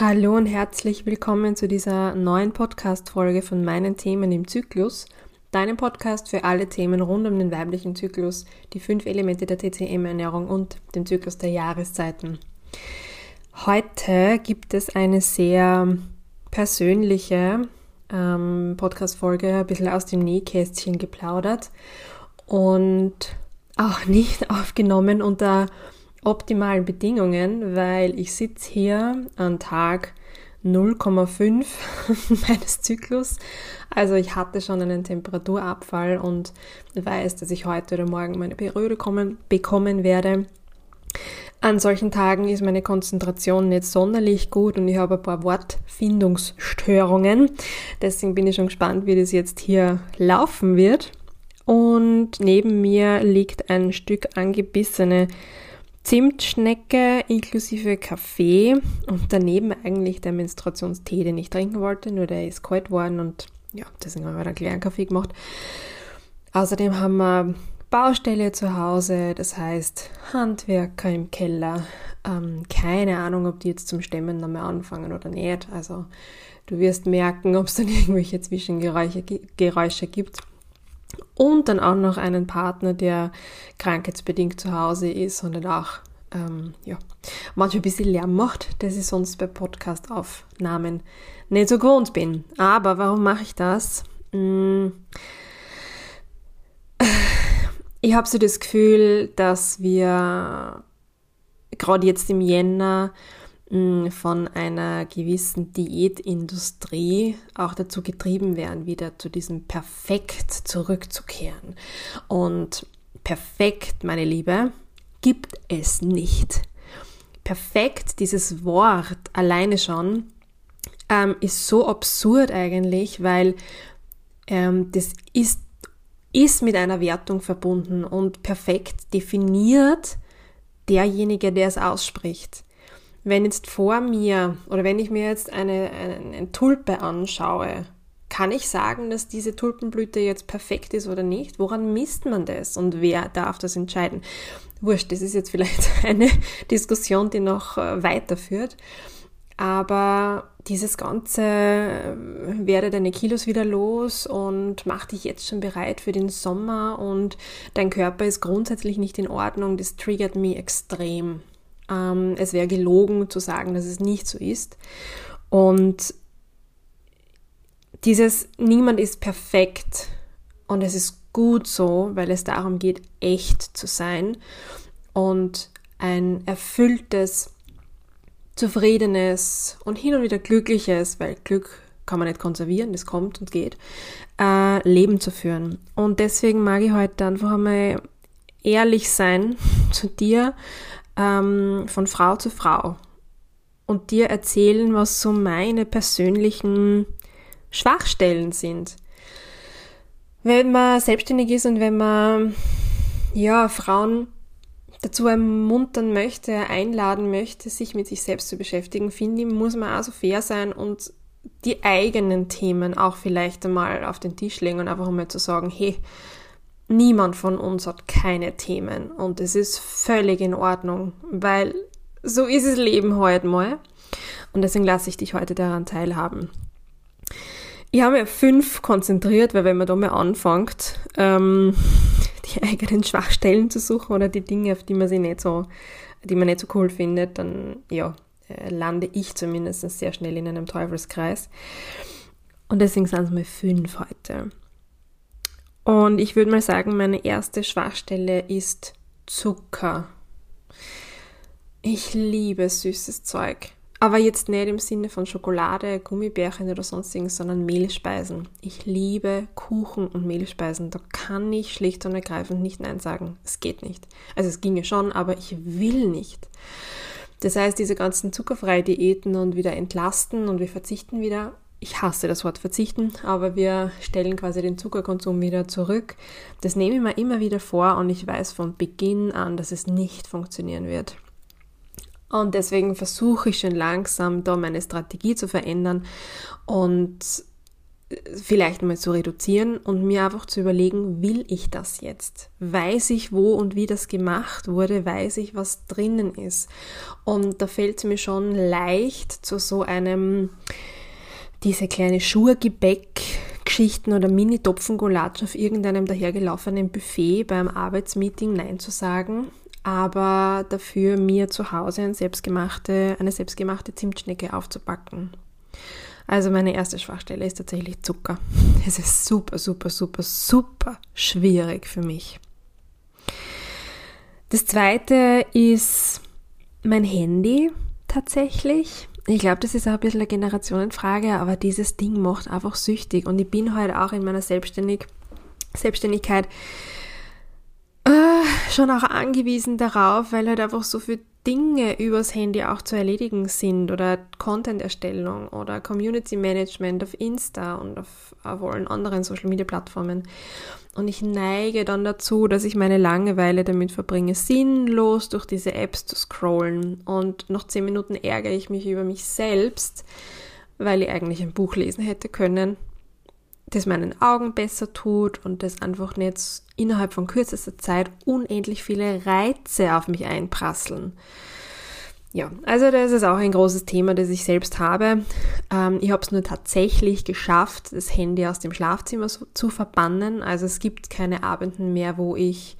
Hallo und herzlich willkommen zu dieser neuen Podcast-Folge von meinen Themen im Zyklus. Deinem Podcast für alle Themen rund um den weiblichen Zyklus, die fünf Elemente der TCM-Ernährung und den Zyklus der Jahreszeiten. Heute gibt es eine sehr persönliche ähm, Podcast-Folge, ein bisschen aus dem Nähkästchen geplaudert und auch nicht aufgenommen unter optimalen Bedingungen, weil ich sitze hier an Tag 0,5 meines Zyklus. Also ich hatte schon einen Temperaturabfall und weiß, dass ich heute oder morgen meine Periode kommen, bekommen werde. An solchen Tagen ist meine Konzentration nicht sonderlich gut und ich habe ein paar Wortfindungsstörungen. Deswegen bin ich schon gespannt, wie das jetzt hier laufen wird. Und neben mir liegt ein Stück angebissene Zimtschnecke inklusive Kaffee und daneben eigentlich der Menstruationstee, den ich trinken wollte, nur der ist kalt worden und ja, deswegen haben wir einen kleinen Kaffee gemacht. Außerdem haben wir Baustelle zu Hause, das heißt Handwerker im Keller. Ähm, keine Ahnung, ob die jetzt zum Stemmen nochmal anfangen oder nicht. Also du wirst merken, ob es dann irgendwelche Zwischengeräusche Geräusche gibt. Und dann auch noch einen Partner, der krankheitsbedingt zu Hause ist und dann auch ähm, ja, manchmal ein bisschen Lärm macht, das ich sonst bei Podcast-Aufnahmen nicht so gewohnt bin. Aber warum mache ich das? Hm. Ich habe so das Gefühl, dass wir gerade jetzt im Jänner von einer gewissen Diätindustrie auch dazu getrieben werden, wieder zu diesem Perfekt zurückzukehren. Und perfekt, meine Liebe, gibt es nicht. Perfekt, dieses Wort alleine schon, ähm, ist so absurd eigentlich, weil ähm, das ist, ist mit einer Wertung verbunden und perfekt definiert derjenige, der es ausspricht wenn jetzt vor mir oder wenn ich mir jetzt eine, eine, eine Tulpe anschaue, kann ich sagen, dass diese Tulpenblüte jetzt perfekt ist oder nicht? Woran misst man das und wer darf das entscheiden? Wurscht, das ist jetzt vielleicht eine Diskussion, die noch äh, weiterführt. Aber dieses ganze äh, werde deine Kilos wieder los und mach dich jetzt schon bereit für den Sommer und dein Körper ist grundsätzlich nicht in Ordnung, das triggert mich extrem. Ähm, es wäre gelogen zu sagen, dass es nicht so ist. Und dieses Niemand ist perfekt und es ist gut so, weil es darum geht, echt zu sein und ein erfülltes, zufriedenes und hin und wieder glückliches, weil Glück kann man nicht konservieren, das kommt und geht, äh, Leben zu führen. Und deswegen mag ich heute einfach einmal ehrlich sein zu dir, ähm, von Frau zu Frau und dir erzählen, was so meine persönlichen Schwachstellen sind. Wenn man selbstständig ist und wenn man ja Frauen dazu ermuntern möchte, einladen möchte, sich mit sich selbst zu beschäftigen, finde ich, muss man auch so fair sein und die eigenen Themen auch vielleicht einmal auf den Tisch legen und einfach mal zu sagen, hey, Niemand von uns hat keine Themen und es ist völlig in Ordnung, weil so ist das Leben heute mal. Und deswegen lasse ich dich heute daran teilhaben. Ich habe mir fünf konzentriert, weil wenn man da mal anfängt, ähm, die eigenen Schwachstellen zu suchen oder die Dinge, auf die man sich nicht so, die man nicht so cool findet, dann ja, äh, lande ich zumindest sehr schnell in einem Teufelskreis. Und deswegen sind es mal fünf heute. Und ich würde mal sagen, meine erste Schwachstelle ist Zucker. Ich liebe süßes Zeug. Aber jetzt nicht im Sinne von Schokolade, Gummibärchen oder sonstiges, sondern Mehlspeisen. Ich liebe Kuchen und Mehlspeisen. Da kann ich schlicht und ergreifend nicht Nein sagen. Es geht nicht. Also es ginge schon, aber ich will nicht. Das heißt, diese ganzen zuckerfreie Diäten und wieder entlasten und wir verzichten wieder ich hasse das Wort verzichten, aber wir stellen quasi den Zuckerkonsum wieder zurück. Das nehme ich mir immer wieder vor und ich weiß von Beginn an, dass es nicht funktionieren wird. Und deswegen versuche ich schon langsam da meine Strategie zu verändern und vielleicht mal zu reduzieren und mir einfach zu überlegen, will ich das jetzt? Weiß ich, wo und wie das gemacht wurde? Weiß ich, was drinnen ist? Und da fällt es mir schon leicht zu so einem, diese kleine Schurgebäck-Geschichten oder Mini-Topfengolatsch auf irgendeinem dahergelaufenen Buffet beim Arbeitsmeeting Nein zu sagen, aber dafür mir zu Hause eine selbstgemachte, eine selbstgemachte Zimtschnecke aufzupacken. Also meine erste Schwachstelle ist tatsächlich Zucker. Es ist super, super, super, super schwierig für mich. Das zweite ist mein Handy tatsächlich. Ich glaube, das ist auch ein bisschen eine Generationenfrage, aber dieses Ding macht einfach süchtig. Und ich bin heute halt auch in meiner Selbstständig Selbstständigkeit schon auch angewiesen darauf, weil halt einfach so viel Dinge übers Handy auch zu erledigen sind oder Content-Erstellung oder Community-Management auf Insta und auf, auf allen anderen Social-Media-Plattformen. Und ich neige dann dazu, dass ich meine Langeweile damit verbringe, sinnlos durch diese Apps zu scrollen. Und nach zehn Minuten ärgere ich mich über mich selbst, weil ich eigentlich ein Buch lesen hätte können, das meinen Augen besser tut und das einfach nicht innerhalb von kürzester Zeit unendlich viele Reize auf mich einprasseln. Ja, also das ist auch ein großes Thema, das ich selbst habe. Ähm, ich habe es nur tatsächlich geschafft, das Handy aus dem Schlafzimmer so, zu verbannen. Also es gibt keine Abenden mehr, wo ich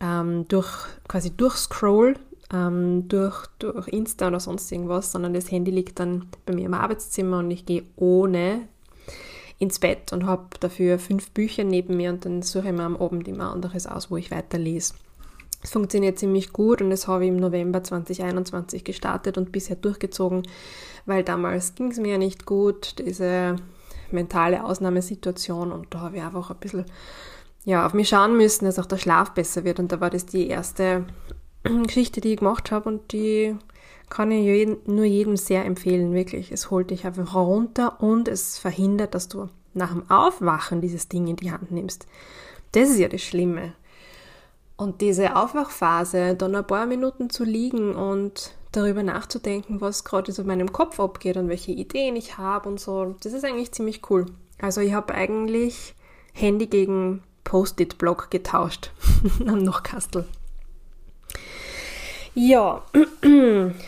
ähm, durch quasi durchscroll ähm, durch, durch Insta oder sonst irgendwas, sondern das Handy liegt dann bei mir im Arbeitszimmer und ich gehe ohne ins Bett und habe dafür fünf Bücher neben mir und dann suche ich mir am Abend immer anderes aus, wo ich weiterlese. Es funktioniert ziemlich gut und das habe ich im November 2021 gestartet und bisher durchgezogen, weil damals ging es mir ja nicht gut, diese mentale Ausnahmesituation und da habe ich einfach ein bisschen ja, auf mich schauen müssen, dass auch der Schlaf besser wird und da war das die erste Geschichte, die ich gemacht habe und die kann ich jeden, nur jedem sehr empfehlen, wirklich. Es holt dich einfach runter und es verhindert, dass du nach dem Aufwachen dieses Ding in die Hand nimmst. Das ist ja das Schlimme. Und diese Aufwachphase, dann ein paar Minuten zu liegen und darüber nachzudenken, was gerade so in meinem Kopf abgeht und welche Ideen ich habe und so, das ist eigentlich ziemlich cool. Also ich habe eigentlich Handy gegen Post-it-Block getauscht am Nochkastel. Ja,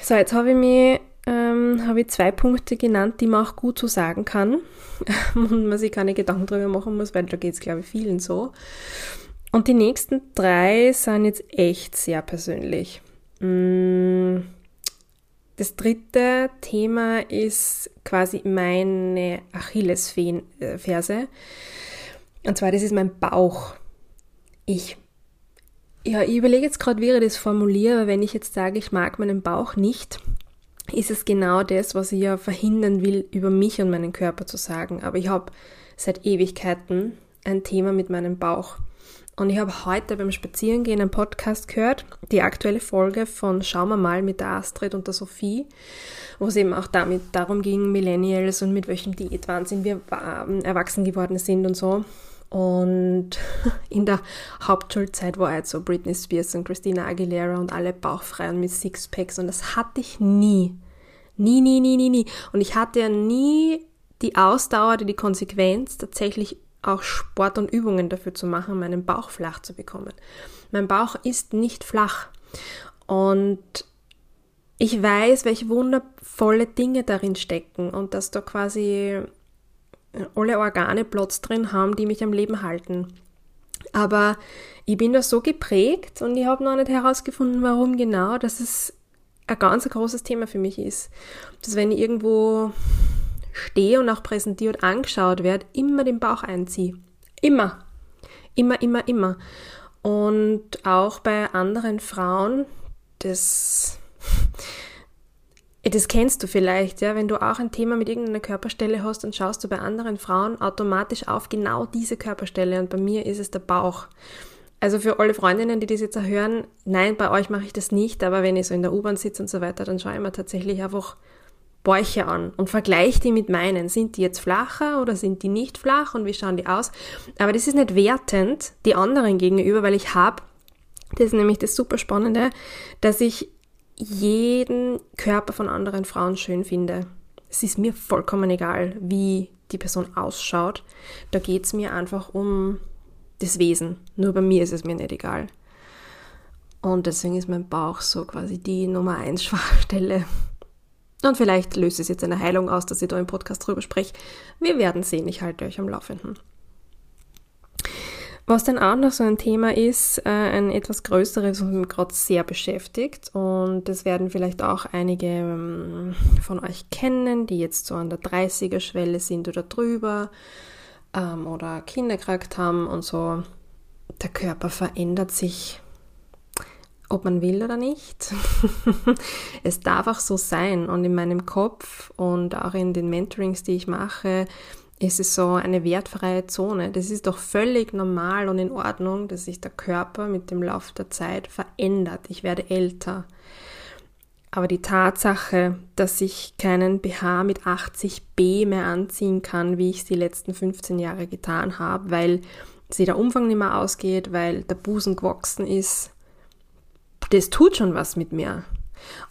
so jetzt habe ich mir ähm, habe ich zwei Punkte genannt, die man auch gut so sagen kann und man sich keine Gedanken darüber machen muss, weil da geht es, glaube ich, vielen so. Und die nächsten drei sind jetzt echt sehr persönlich. Mm, das dritte Thema ist quasi meine Achillesferse. Und zwar, das ist mein Bauch. Ich ja, ich überlege jetzt gerade, wie ich das formuliere, wenn ich jetzt sage, ich mag meinen Bauch nicht, ist es genau das, was ich ja verhindern will, über mich und meinen Körper zu sagen. Aber ich habe seit Ewigkeiten ein Thema mit meinem Bauch. Und ich habe heute beim Spazierengehen einen Podcast gehört, die aktuelle Folge von Schauen wir mal mit der Astrid und der Sophie, wo es eben auch damit darum ging, Millennials und mit welchem Diätwahnsinn wir ähm, erwachsen geworden sind und so. Und in der Hauptschulzeit war halt so Britney Spears und Christina Aguilera und alle bauchfrei und mit Sixpacks und das hatte ich nie. Nie, nie, nie, nie, nie. Und ich hatte ja nie die Ausdauer oder die Konsequenz, tatsächlich auch Sport und Übungen dafür zu machen, meinen Bauch flach zu bekommen. Mein Bauch ist nicht flach. Und ich weiß, welche wundervolle Dinge darin stecken und dass da quasi alle Organe Platz drin haben, die mich am Leben halten. Aber ich bin da so geprägt und ich habe noch nicht herausgefunden, warum genau, dass es ein ganz großes Thema für mich ist. Dass wenn ich irgendwo stehe und auch präsentiert angeschaut werde, immer den Bauch einziehe. Immer. Immer, immer, immer. Und auch bei anderen Frauen, das das kennst du vielleicht, ja, wenn du auch ein Thema mit irgendeiner Körperstelle hast, dann schaust du bei anderen Frauen automatisch auf genau diese Körperstelle und bei mir ist es der Bauch. Also für alle Freundinnen, die das jetzt hören, nein, bei euch mache ich das nicht, aber wenn ich so in der U-Bahn sitze und so weiter, dann schaue ich mir tatsächlich einfach Bäuche an und vergleiche die mit meinen. Sind die jetzt flacher oder sind die nicht flach und wie schauen die aus? Aber das ist nicht wertend die anderen gegenüber, weil ich habe, das ist nämlich das super Spannende, dass ich jeden Körper von anderen Frauen schön finde. Es ist mir vollkommen egal, wie die Person ausschaut. Da geht es mir einfach um das Wesen. Nur bei mir ist es mir nicht egal. Und deswegen ist mein Bauch so quasi die Nummer 1 Schwachstelle. Und vielleicht löst es jetzt eine Heilung aus, dass ich da im Podcast drüber spreche. Wir werden sehen. Ich halte euch am Laufenden. Was dann auch noch so ein Thema ist, äh, ein etwas größeres, was mich gerade sehr beschäftigt. Und das werden vielleicht auch einige ähm, von euch kennen, die jetzt so an der 30er-Schwelle sind oder drüber ähm, oder Kinder gekriegt haben und so. Der Körper verändert sich, ob man will oder nicht. es darf auch so sein. Und in meinem Kopf und auch in den Mentorings, die ich mache, ist es so eine wertfreie Zone. Das ist doch völlig normal und in Ordnung, dass sich der Körper mit dem Lauf der Zeit verändert. Ich werde älter. Aber die Tatsache, dass ich keinen BH mit 80b mehr anziehen kann, wie ich es die letzten 15 Jahre getan habe, weil sich der Umfang nicht mehr ausgeht, weil der Busen gewachsen ist, das tut schon was mit mir.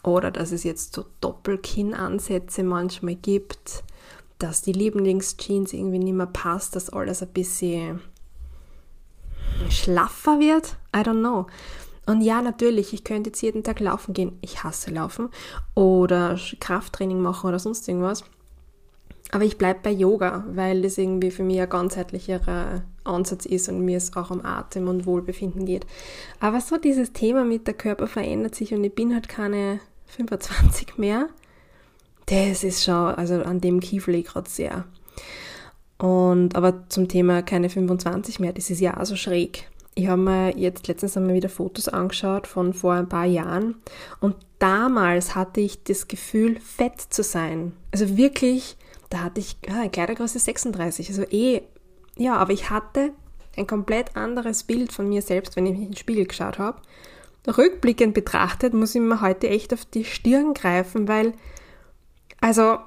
Oder dass es jetzt so Doppelkinnansätze manchmal gibt dass die Lieblingsjeans irgendwie nicht mehr passt, dass alles ein bisschen schlaffer wird. I don't know. Und ja, natürlich, ich könnte jetzt jeden Tag laufen gehen. Ich hasse laufen. Oder Krafttraining machen oder sonst irgendwas. Aber ich bleibe bei Yoga, weil das irgendwie für mich ein ganzheitlicherer Ansatz ist und mir es auch um Atem und Wohlbefinden geht. Aber so dieses Thema mit der Körper verändert sich und ich bin halt keine 25 mehr das ist schon, also an dem kiefel ich gerade sehr. Und aber zum Thema keine 25 mehr, das ist ja auch so schräg. Ich habe mir jetzt letztens einmal wieder Fotos angeschaut von vor ein paar Jahren und damals hatte ich das Gefühl, fett zu sein. Also wirklich, da hatte ich ah, Kleidergröße 36, also eh, ja, aber ich hatte ein komplett anderes Bild von mir selbst, wenn ich mich in den Spiegel geschaut habe. Rückblickend betrachtet muss ich mir heute echt auf die Stirn greifen, weil also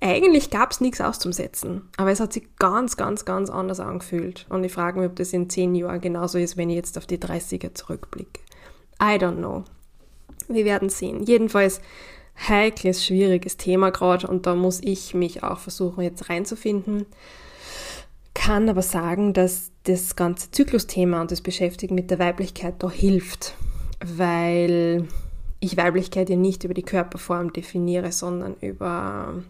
eigentlich gab es nichts auszusetzen, aber es hat sich ganz, ganz, ganz anders angefühlt. Und ich frage mich, ob das in zehn Jahren genauso ist, wenn ich jetzt auf die 30er zurückblicke. I don't know. Wir werden sehen. Jedenfalls heikles, schwieriges Thema gerade und da muss ich mich auch versuchen, jetzt reinzufinden. Kann aber sagen, dass das ganze Zyklusthema und das Beschäftigen mit der Weiblichkeit da hilft, weil ich Weiblichkeit ja nicht über die Körperform definiere, sondern über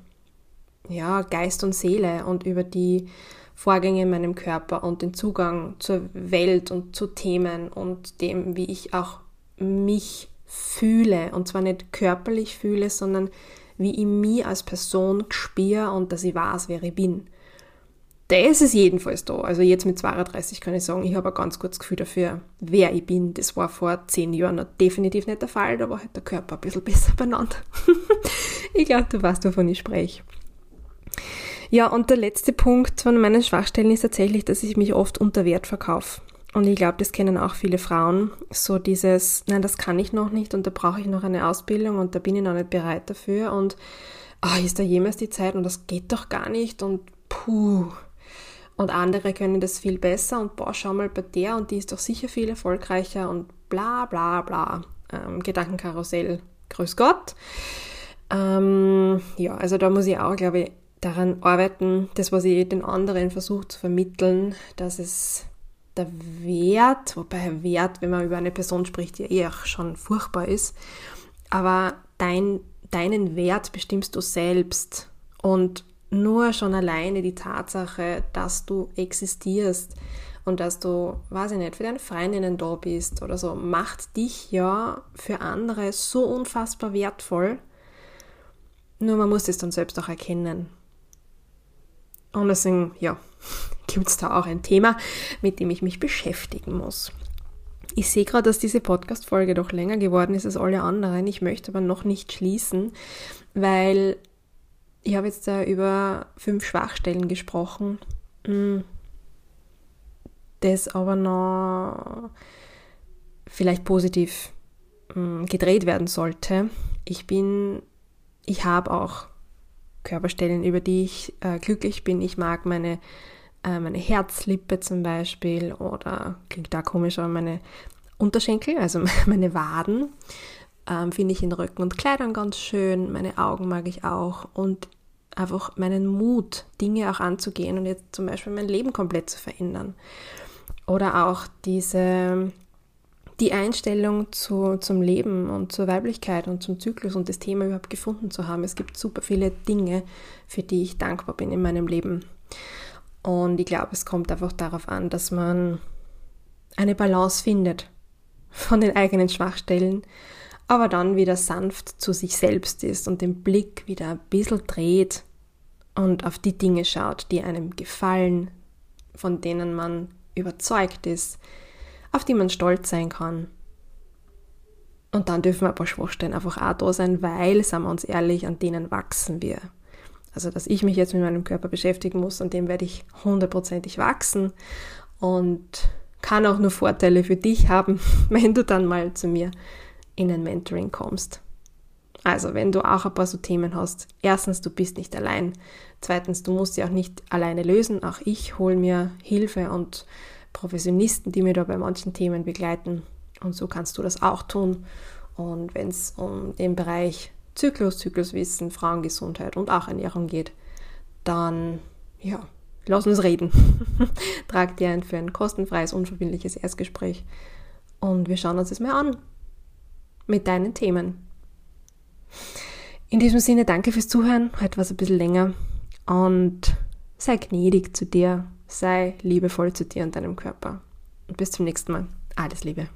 ja, Geist und Seele und über die Vorgänge in meinem Körper und den Zugang zur Welt und zu Themen und dem, wie ich auch mich fühle. Und zwar nicht körperlich fühle, sondern wie ich mich als Person spüre und dass ich weiß, wer ich bin. Das ist jedenfalls da. Also jetzt mit 32 kann ich sagen, ich habe ein ganz gutes Gefühl dafür, wer ich bin. Das war vor zehn Jahren noch definitiv nicht der Fall. Da war halt der Körper ein bisschen besser benannt. ich glaube, du weißt, wovon ich spreche. Ja, und der letzte Punkt von meinen Schwachstellen ist tatsächlich, dass ich mich oft unter Wert verkaufe. Und ich glaube, das kennen auch viele Frauen. So dieses, nein, das kann ich noch nicht und da brauche ich noch eine Ausbildung und da bin ich noch nicht bereit dafür und oh, ist da jemals die Zeit und das geht doch gar nicht und puh, und andere können das viel besser. Und boah, schau mal bei der und die ist doch sicher viel erfolgreicher. Und bla bla bla. Ähm, Gedankenkarussell, grüß Gott. Ähm, ja, also da muss ich auch, glaube ich, daran arbeiten, das, was ich den anderen versuche zu vermitteln, dass es der Wert, wobei Wert, wenn man über eine Person spricht, ja eh auch schon furchtbar ist, aber dein, deinen Wert bestimmst du selbst. Und nur schon alleine die Tatsache, dass du existierst und dass du, weiß ich nicht, für deine Freundinnen da bist oder so, macht dich ja für andere so unfassbar wertvoll. Nur man muss es dann selbst auch erkennen. Und deswegen, ja, gibt es da auch ein Thema, mit dem ich mich beschäftigen muss. Ich sehe gerade, dass diese Podcast-Folge doch länger geworden ist als alle anderen. Ich möchte aber noch nicht schließen, weil ich habe jetzt da über fünf Schwachstellen gesprochen, hm. das aber noch vielleicht positiv hm, gedreht werden sollte. Ich bin, ich habe auch Körperstellen, über die ich äh, glücklich bin. Ich mag meine, äh, meine Herzlippe zum Beispiel oder klingt da komisch, aber meine Unterschenkel, also meine Waden, ähm, finde ich in Rücken und Kleidern ganz schön. Meine Augen mag ich auch. Und einfach meinen Mut, Dinge auch anzugehen und jetzt zum Beispiel mein Leben komplett zu verändern. Oder auch diese, die Einstellung zu, zum Leben und zur Weiblichkeit und zum Zyklus und das Thema überhaupt gefunden zu haben. Es gibt super viele Dinge, für die ich dankbar bin in meinem Leben. Und ich glaube, es kommt einfach darauf an, dass man eine Balance findet von den eigenen Schwachstellen, aber dann wieder sanft zu sich selbst ist und den Blick wieder ein bisschen dreht und auf die Dinge schaut, die einem gefallen, von denen man überzeugt ist, auf die man stolz sein kann. Und dann dürfen ein paar Schwachstellen einfach auch da sein, weil, sagen wir uns ehrlich, an denen wachsen wir. Also, dass ich mich jetzt mit meinem Körper beschäftigen muss, an dem werde ich hundertprozentig wachsen und kann auch nur Vorteile für dich haben, wenn du dann mal zu mir in ein Mentoring kommst. Also, wenn du auch ein paar so Themen hast, erstens, du bist nicht allein. Zweitens, du musst sie auch nicht alleine lösen. Auch ich hole mir Hilfe und Professionisten, die mir da bei manchen Themen begleiten. Und so kannst du das auch tun. Und wenn es um den Bereich Zyklus, Zykluswissen, Frauengesundheit und auch Ernährung geht, dann ja, lass uns reden. Trag dir ein für ein kostenfreies, unverbindliches Erstgespräch und wir schauen uns das mal an mit deinen Themen. In diesem Sinne, danke fürs Zuhören. Heute war es ein bisschen länger und sei gnädig zu dir, sei liebevoll zu dir und deinem Körper. Und bis zum nächsten Mal. Alles Liebe.